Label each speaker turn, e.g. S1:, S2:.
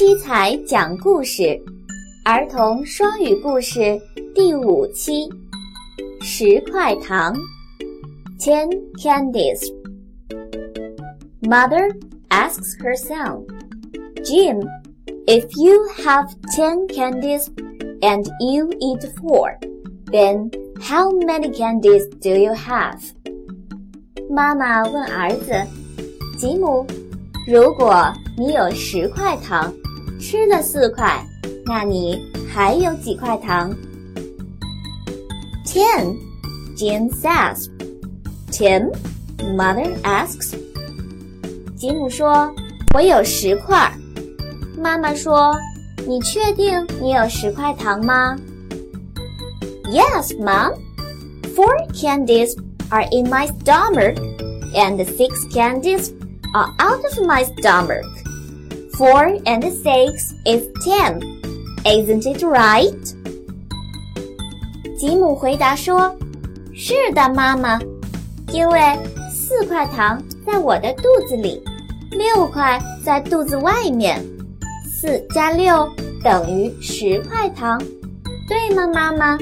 S1: 七彩讲故事，儿童双语故事第五期，十块糖，ten candies。Mother asks her son, Jim, if you have ten candies and you eat four, then how many candies do you have? 妈妈问儿子，吉姆。如果你有十块糖， 吃了四块，那你还有几块糖？Ten, Jim says. Ten, Mother asks. 吉姆说：“我有十块。”妈妈说：“你确定你有十块糖吗？”Yes, Mom. Four candies are in my stomach, and six candies are out of my stomach. Four and six is ten. Isn't it right? 吉姆回答说：“是的，妈妈，因为四块糖在我的肚子里，六块在肚子外面，四加六等于十块糖，对吗，妈妈？”